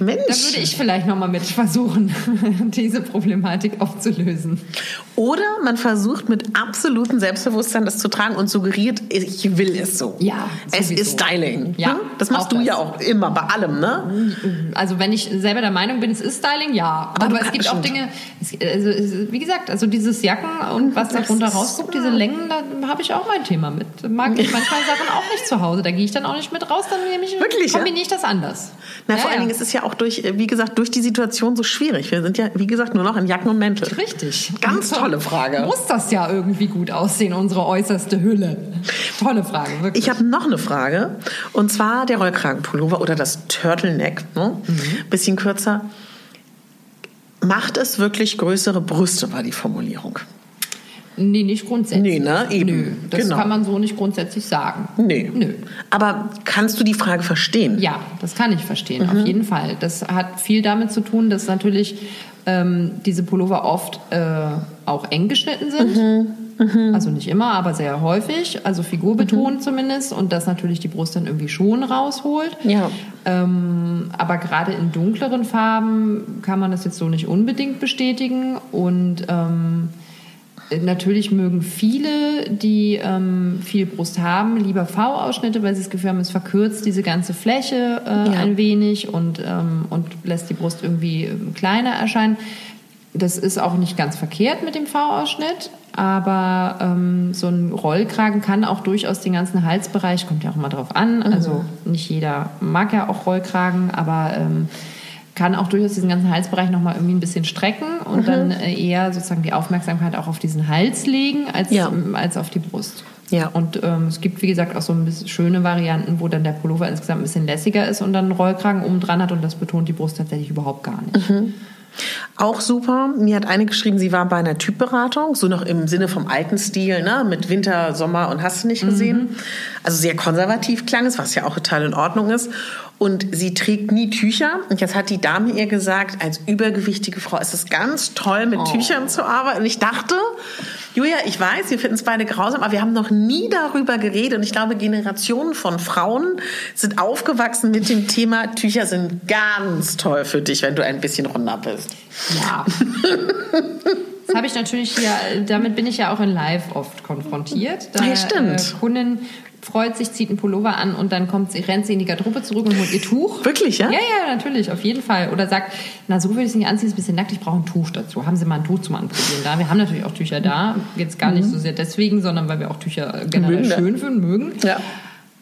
Mensch. Da würde ich vielleicht nochmal mit versuchen, diese Problematik aufzulösen. Oder man versucht mit absolutem Selbstbewusstsein das zu tragen und suggeriert, ich will es so. Ja, sowieso. Es ist Styling. Ja, hm? Das machst du das. ja auch immer bei allem, ne? Also wenn ich selber der Meinung bin, es ist Styling, ja. Aber, Aber es gibt auch Dinge, also, wie gesagt, also dieses Jacken und was da drunter rausguckt, diese Längen, da habe ich auch mein Thema mit. Mag ich manchmal Sachen auch nicht zu Hause. Da gehe ich dann auch nicht mit raus, dann nehme ich, Wirklich, kombiniere ich das anders. Na, ja, vor allen Dingen ist es ja auch durch, wie gesagt, durch die Situation so schwierig. Wir sind ja, wie gesagt, nur noch in Jacken und Mäntel. Richtig. Ganz tolle Frage. Muss das ja irgendwie gut aussehen, unsere äußerste Hülle? Tolle Frage, wirklich. Ich habe noch eine Frage. Und zwar der Rollkragenpullover oder das Turtleneck. Ne? Mhm. Bisschen kürzer. Macht es wirklich größere Brüste, war die Formulierung. Nee, nicht grundsätzlich. Nee, ne? Eben. Nö, das genau. kann man so nicht grundsätzlich sagen. Nee. Nö. Aber kannst du die Frage verstehen? Ja, das kann ich verstehen, mhm. auf jeden Fall. Das hat viel damit zu tun, dass natürlich ähm, diese Pullover oft äh, auch eng geschnitten sind. Mhm. Mhm. Also nicht immer, aber sehr häufig, also figurbetont mhm. zumindest und das natürlich die Brust dann irgendwie schon rausholt. Ja. Ähm, aber gerade in dunkleren Farben kann man das jetzt so nicht unbedingt bestätigen und ähm, Natürlich mögen viele, die ähm, viel Brust haben, lieber V-Ausschnitte, weil sie das Gefühl haben, es verkürzt diese ganze Fläche äh, ja. ein wenig und, ähm, und lässt die Brust irgendwie ähm, kleiner erscheinen. Das ist auch nicht ganz verkehrt mit dem V-Ausschnitt, aber ähm, so ein Rollkragen kann auch durchaus den ganzen Halsbereich, kommt ja auch immer drauf an. Mhm. Also nicht jeder mag ja auch Rollkragen, aber ähm, kann auch durchaus diesen ganzen Halsbereich nochmal irgendwie ein bisschen strecken und mhm. dann äh, eher sozusagen die Aufmerksamkeit auch auf diesen Hals legen als, ja. als auf die Brust. Ja. Und ähm, es gibt, wie gesagt, auch so ein bisschen schöne Varianten, wo dann der Pullover insgesamt ein bisschen lässiger ist und dann einen Rollkragen oben dran hat und das betont die Brust tatsächlich überhaupt gar nicht. Mhm. Auch super. Mir hat eine geschrieben, sie war bei einer Typberatung, so noch im Sinne vom alten Stil, ne? mit Winter, Sommer und hast du nicht gesehen. Mhm. Also sehr konservativ klang es, was ja auch total in Ordnung ist. Und sie trägt nie Tücher. Und jetzt hat die Dame ihr gesagt, als übergewichtige Frau ist es ganz toll, mit oh. Tüchern zu arbeiten. Und ich dachte, Julia, ich weiß, wir finden es beide grausam, aber wir haben noch nie darüber geredet. Und ich glaube, Generationen von Frauen sind aufgewachsen mit dem Thema, Tücher sind ganz toll für dich, wenn du ein bisschen runder bist. Ja. Das habe ich natürlich hier, damit bin ich ja auch in Live oft konfrontiert. Da, ja, stimmt. Äh, Kunden freut sich, zieht einen Pullover an und dann kommt sie, rennt sie in die Garderobe zurück und holt ihr Tuch. Wirklich, ja? Ja, ja, natürlich, auf jeden Fall. Oder sagt, na, so würde ich es nicht anziehen, ist ein bisschen nackt, ich brauche ein Tuch dazu. Haben Sie mal ein Tuch zum Anprobieren da? Wir haben natürlich auch Tücher da. Jetzt gar mhm. nicht so sehr deswegen, sondern weil wir auch Tücher generell mögen, schön finden, mögen. Ja.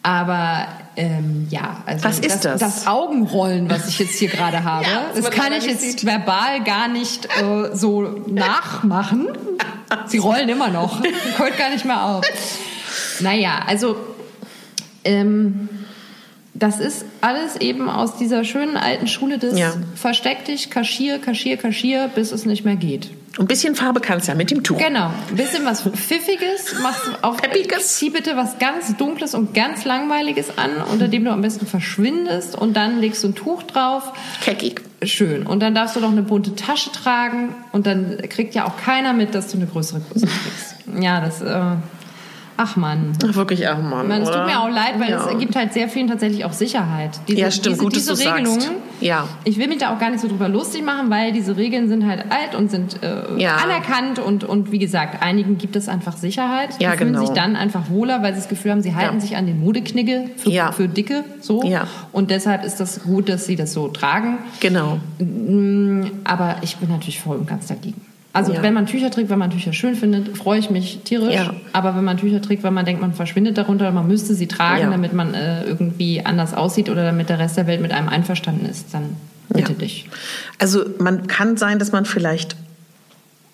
Aber ähm, ja, also was ist das, das? das Augenrollen, was ich jetzt hier gerade habe, ja, das, das kann ich jetzt sieht. verbal gar nicht äh, so nachmachen. Sie rollen immer noch. Hört gar nicht mehr auf. Naja, also ähm, das ist alles eben aus dieser schönen alten Schule des ja. Versteck dich, kaschier, kaschier, kaschier, bis es nicht mehr geht. Ein bisschen Farbe kannst du ja mit dem Tuch. Genau. Ein bisschen was Pfiffiges, machst auf Peppiges. Zieh bitte was ganz Dunkles und ganz Langweiliges an, unter dem du am besten verschwindest und dann legst du ein Tuch drauf. Keckig. Schön. Und dann darfst du noch eine bunte Tasche tragen und dann kriegt ja auch keiner mit, dass du eine größere Größe kriegst. Ja, das... Äh, Ach Mann. Ach, wirklich, ach Mann. Man, es tut mir auch leid, weil ja. es gibt halt sehr vielen tatsächlich auch Sicherheit. Diese, Ja, stimmt, diese, gut, dass diese du Regelungen. sagst. Ja. Ich will mich da auch gar nicht so drüber lustig machen, weil diese Regeln sind halt alt und sind äh, Ja. anerkannt und, und wie gesagt, einigen gibt es einfach Sicherheit. Ja, die fühlen genau. sich dann einfach wohler, weil sie das Gefühl haben, sie halten Ja. sich an den Modeknigge für, Ja. für Dicke so. Ja. Und deshalb ist das gut, dass sie das so tragen. Genau. Aber ich bin natürlich voll und ganz dagegen. Also Ja. wenn man Tücher trägt, wenn man Tücher schön findet, freue ich mich tierisch. Ja. Aber wenn man Tücher trägt, weil man denkt, man verschwindet darunter, man müsste sie tragen, Ja. damit man äh, irgendwie anders aussieht oder damit der Rest der Welt mit einem einverstanden ist, dann bitte dich. Also man kann sein, dass man vielleicht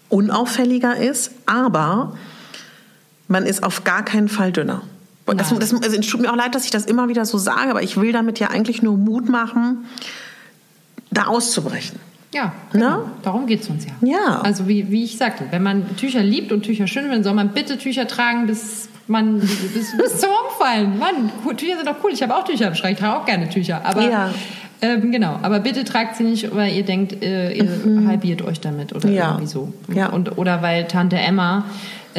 unauffälliger ist, aber man ist auf gar keinen Fall dünner. Das, das, also es tut mir auch leid, dass ich das immer wieder so sage, aber ich will damit ja eigentlich nur Mut machen, da auszubrechen. Ja, Ne? genau. darum geht es uns ja. Ja. Also wie, wie ich sagte, wenn man Tücher liebt und Tücher schön findet, soll man bitte Tücher tragen, bis man bis, bis zum Umfallen. Mann, Tücher sind doch cool. Ich habe auch Tücher im Schrank, ich trage auch gerne Tücher. Aber Ja. ähm, genau, aber bitte tragt sie nicht, weil ihr denkt, äh, ihr halbiert euch damit oder Mhm. Ja. irgendwie so. Ja. Und, oder weil Tante Emma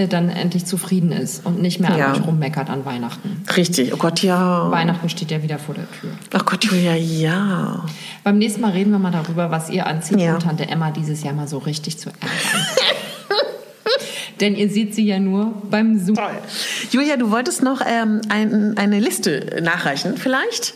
dann endlich zufrieden ist und nicht mehr Ja. an euch rummeckert an Weihnachten. Richtig, oh Gott, ja. Weihnachten steht ja wieder vor der Tür. Ach Gott, Julia, ja. Beim nächsten Mal reden wir mal darüber, was ihr anzieht, Ja. um Tante Emma dieses Jahr mal so richtig zu ärgern. Denn ihr seht sie ja nur beim Zoom. Julia, du wolltest noch ähm, ein, eine Liste nachreichen, vielleicht?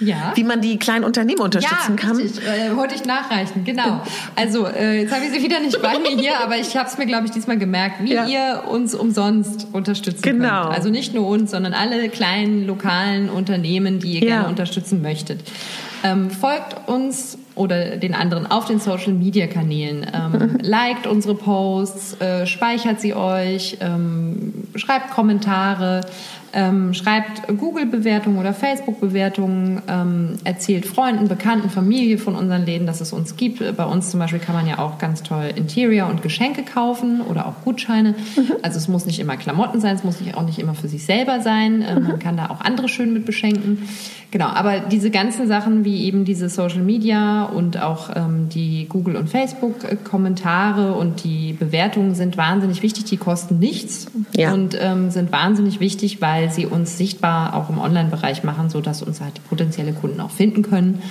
Ja. Wie man die kleinen Unternehmen unterstützen ja, kann. Äh, wollte ich nachreichen, genau. Also, äh, jetzt habe ich sie wieder nicht bei mir hier, aber ich habe es mir, glaube ich, diesmal gemerkt, wie Ja. ihr uns umsonst unterstützen Genau. könnt. Also nicht nur uns, sondern alle kleinen lokalen Unternehmen, die ihr Ja. gerne unterstützen möchtet. Ähm, folgt uns oder den anderen auf den Social Media Kanälen. Ähm, liked unsere Posts, äh, speichert sie euch, ähm, schreibt Kommentare, ähm, schreibt Google-Bewertungen oder Facebook-Bewertungen, ähm, erzählt Freunden, Bekannten, Familie von unseren Läden, dass es uns gibt. Bei uns zum Beispiel kann man ja auch ganz toll Interior und Geschenke kaufen oder auch Gutscheine. Also es muss nicht immer Klamotten sein, es muss nicht, auch nicht immer für sich selber sein. Äh, man kann da auch andere schön mit beschenken. Genau, aber diese ganzen Sachen wie eben diese Social Media und auch ähm, die Google- und Facebook-Kommentare und die Bewertungen sind wahnsinnig wichtig. Die kosten nichts Ja. und ähm, sind wahnsinnig wichtig, weil sie uns sichtbar auch im Online-Bereich machen, sodass uns halt potenzielle Kunden auch finden können.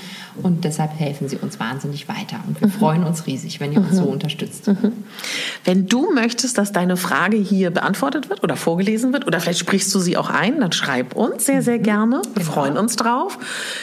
Und deshalb helfen sie uns wahnsinnig weiter. Und wir freuen uns riesig, wenn ihr uns so unterstützt. Wenn du möchtest, dass deine Frage hier beantwortet wird oder vorgelesen wird oder vielleicht sprichst du sie auch ein, dann schreib uns sehr, sehr gerne. Wir freuen uns drauf.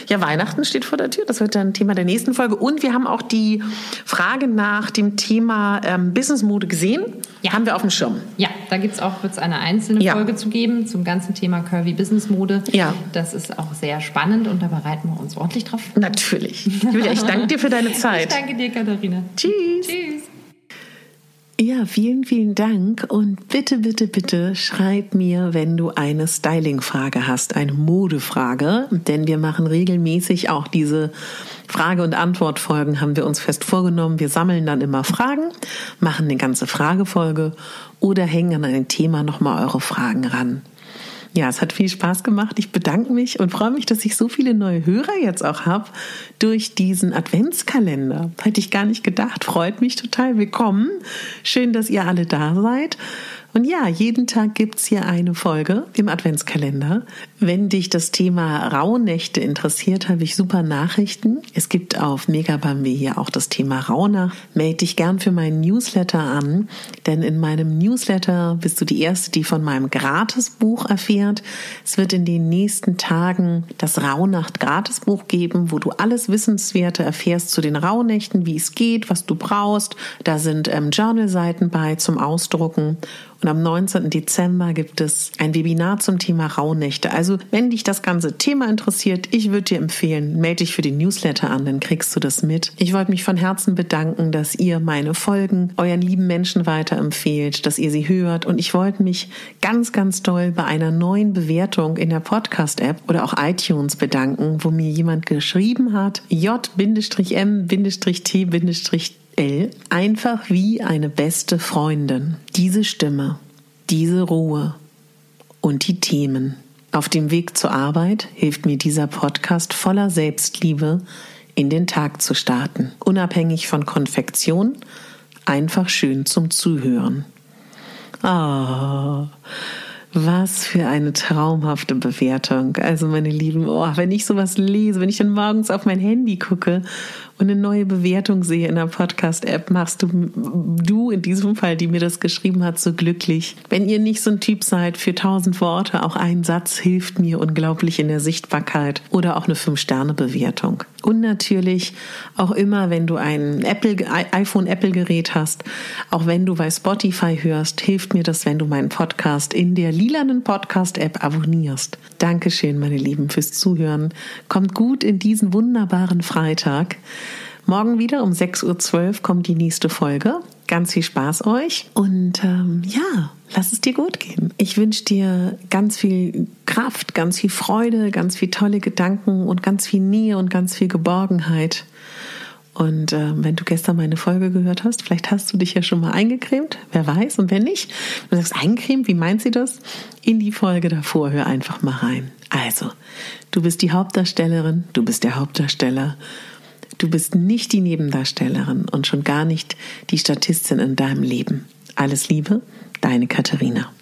Ja, Weihnachten steht vor der Tür. Das wird dann Thema der nächsten Folge. Und wir haben auch die Frage nach dem Thema ähm, Business-Mode gesehen. Ja. Haben wir auf dem Schirm. Ja, da gibt's auch wird's eine einzelne Ja. Folge zu geben zum ganzen Thema Curvy Business Mode. Ja. Das ist auch sehr spannend und da bereiten wir uns ordentlich drauf. vor. Natürlich. Julia, ich danke dir für deine Ich Zeit. danke dir, Katharina. Tschüss. Tschüss. Ja, vielen, vielen Dank und bitte, bitte, bitte schreib mir, wenn du eine Styling-Frage hast, eine Modefrage, denn wir machen regelmäßig auch diese Frage- und Antwortfolgen, haben wir uns fest vorgenommen. Wir sammeln dann immer Fragen, machen eine ganze Fragefolge oder hängen an ein Thema nochmal eure Fragen ran. Ja, es hat viel Spaß gemacht. Ich bedanke mich und freue mich, dass ich so viele neue Hörer jetzt auch habe durch diesen Adventskalender. Hätte ich gar nicht gedacht. Freut mich total. Willkommen. Schön, dass ihr alle da seid. Und ja, jeden Tag gibt's hier eine Folge im Adventskalender. Wenn dich das Thema Rauhnächte interessiert, habe ich super Nachrichten. Es gibt auf Megabambi hier auch das Thema Rauhnacht. Melde dich gern für meinen Newsletter an, denn in meinem Newsletter bist du die Erste, die von meinem Gratisbuch erfährt. Es wird in den nächsten Tagen das Rauhnacht Gratisbuch geben, wo du alles Wissenswerte erfährst zu den Rauhnächten, wie es geht, was du brauchst. Da sind ähm, Journalseiten bei zum Ausdrucken. Und am 19. Dezember gibt es ein Webinar zum Thema Rauhnächte. Also, wenn dich das ganze Thema interessiert, ich würde dir empfehlen, melde dich für den Newsletter an, dann kriegst du das mit. Ich wollte mich von Herzen bedanken, dass ihr meine Folgen euren lieben Menschen weiterempfehlt, dass ihr sie hört. Und ich wollte mich ganz, ganz doll bei einer neuen Bewertung in der Podcast-App oder auch iTunes bedanken, wo mir jemand geschrieben hat, J-M-T- L, einfach wie eine beste Freundin. Diese Stimme, diese Ruhe und die Themen. Auf dem Weg zur Arbeit hilft mir dieser Podcast voller Selbstliebe in den Tag zu starten. Unabhängig von Konfektion, einfach schön zum Zuhören. Ah, Was für eine traumhafte Bewertung. Also meine Lieben, oh, wenn ich sowas lese, wenn ich dann morgens auf mein Handy gucke und eine neue Bewertung sehe in der Podcast-App, machst du, du in diesem Fall, die mir das geschrieben hat, so glücklich. Wenn ihr nicht so ein Typ seid für tausend Worte, auch ein Satz hilft mir unglaublich in der Sichtbarkeit oder auch eine Fünf-Sterne-Bewertung. Und natürlich auch immer, wenn du ein Apple, iPhone Apple Gerät hast, auch wenn du bei Spotify hörst, hilft mir das, wenn du meinen Podcast in der lilanen Podcast App abonnierst. Dankeschön, meine Lieben, fürs Zuhören. Kommt gut in diesen wunderbaren Freitag. Morgen wieder um 6.12 Uhr kommt die nächste Folge. Ganz viel Spaß euch und ähm, ja, lass es dir gut gehen. Ich wünsche dir ganz viel Kraft, ganz viel Freude, ganz viel tolle Gedanken und ganz viel Nähe und ganz viel Geborgenheit. Und äh, wenn du gestern meine Folge gehört hast, vielleicht hast du dich ja schon mal eingecremt, wer weiß. Und wenn nicht, du sagst eingecremt, wie meint sie das? In die Folge davor, hör einfach mal rein. Also, du bist die Hauptdarstellerin, du bist der Hauptdarsteller Du bist nicht die Nebendarstellerin und schon gar nicht die Statistin in deinem Leben. Alles Liebe, deine Katharina.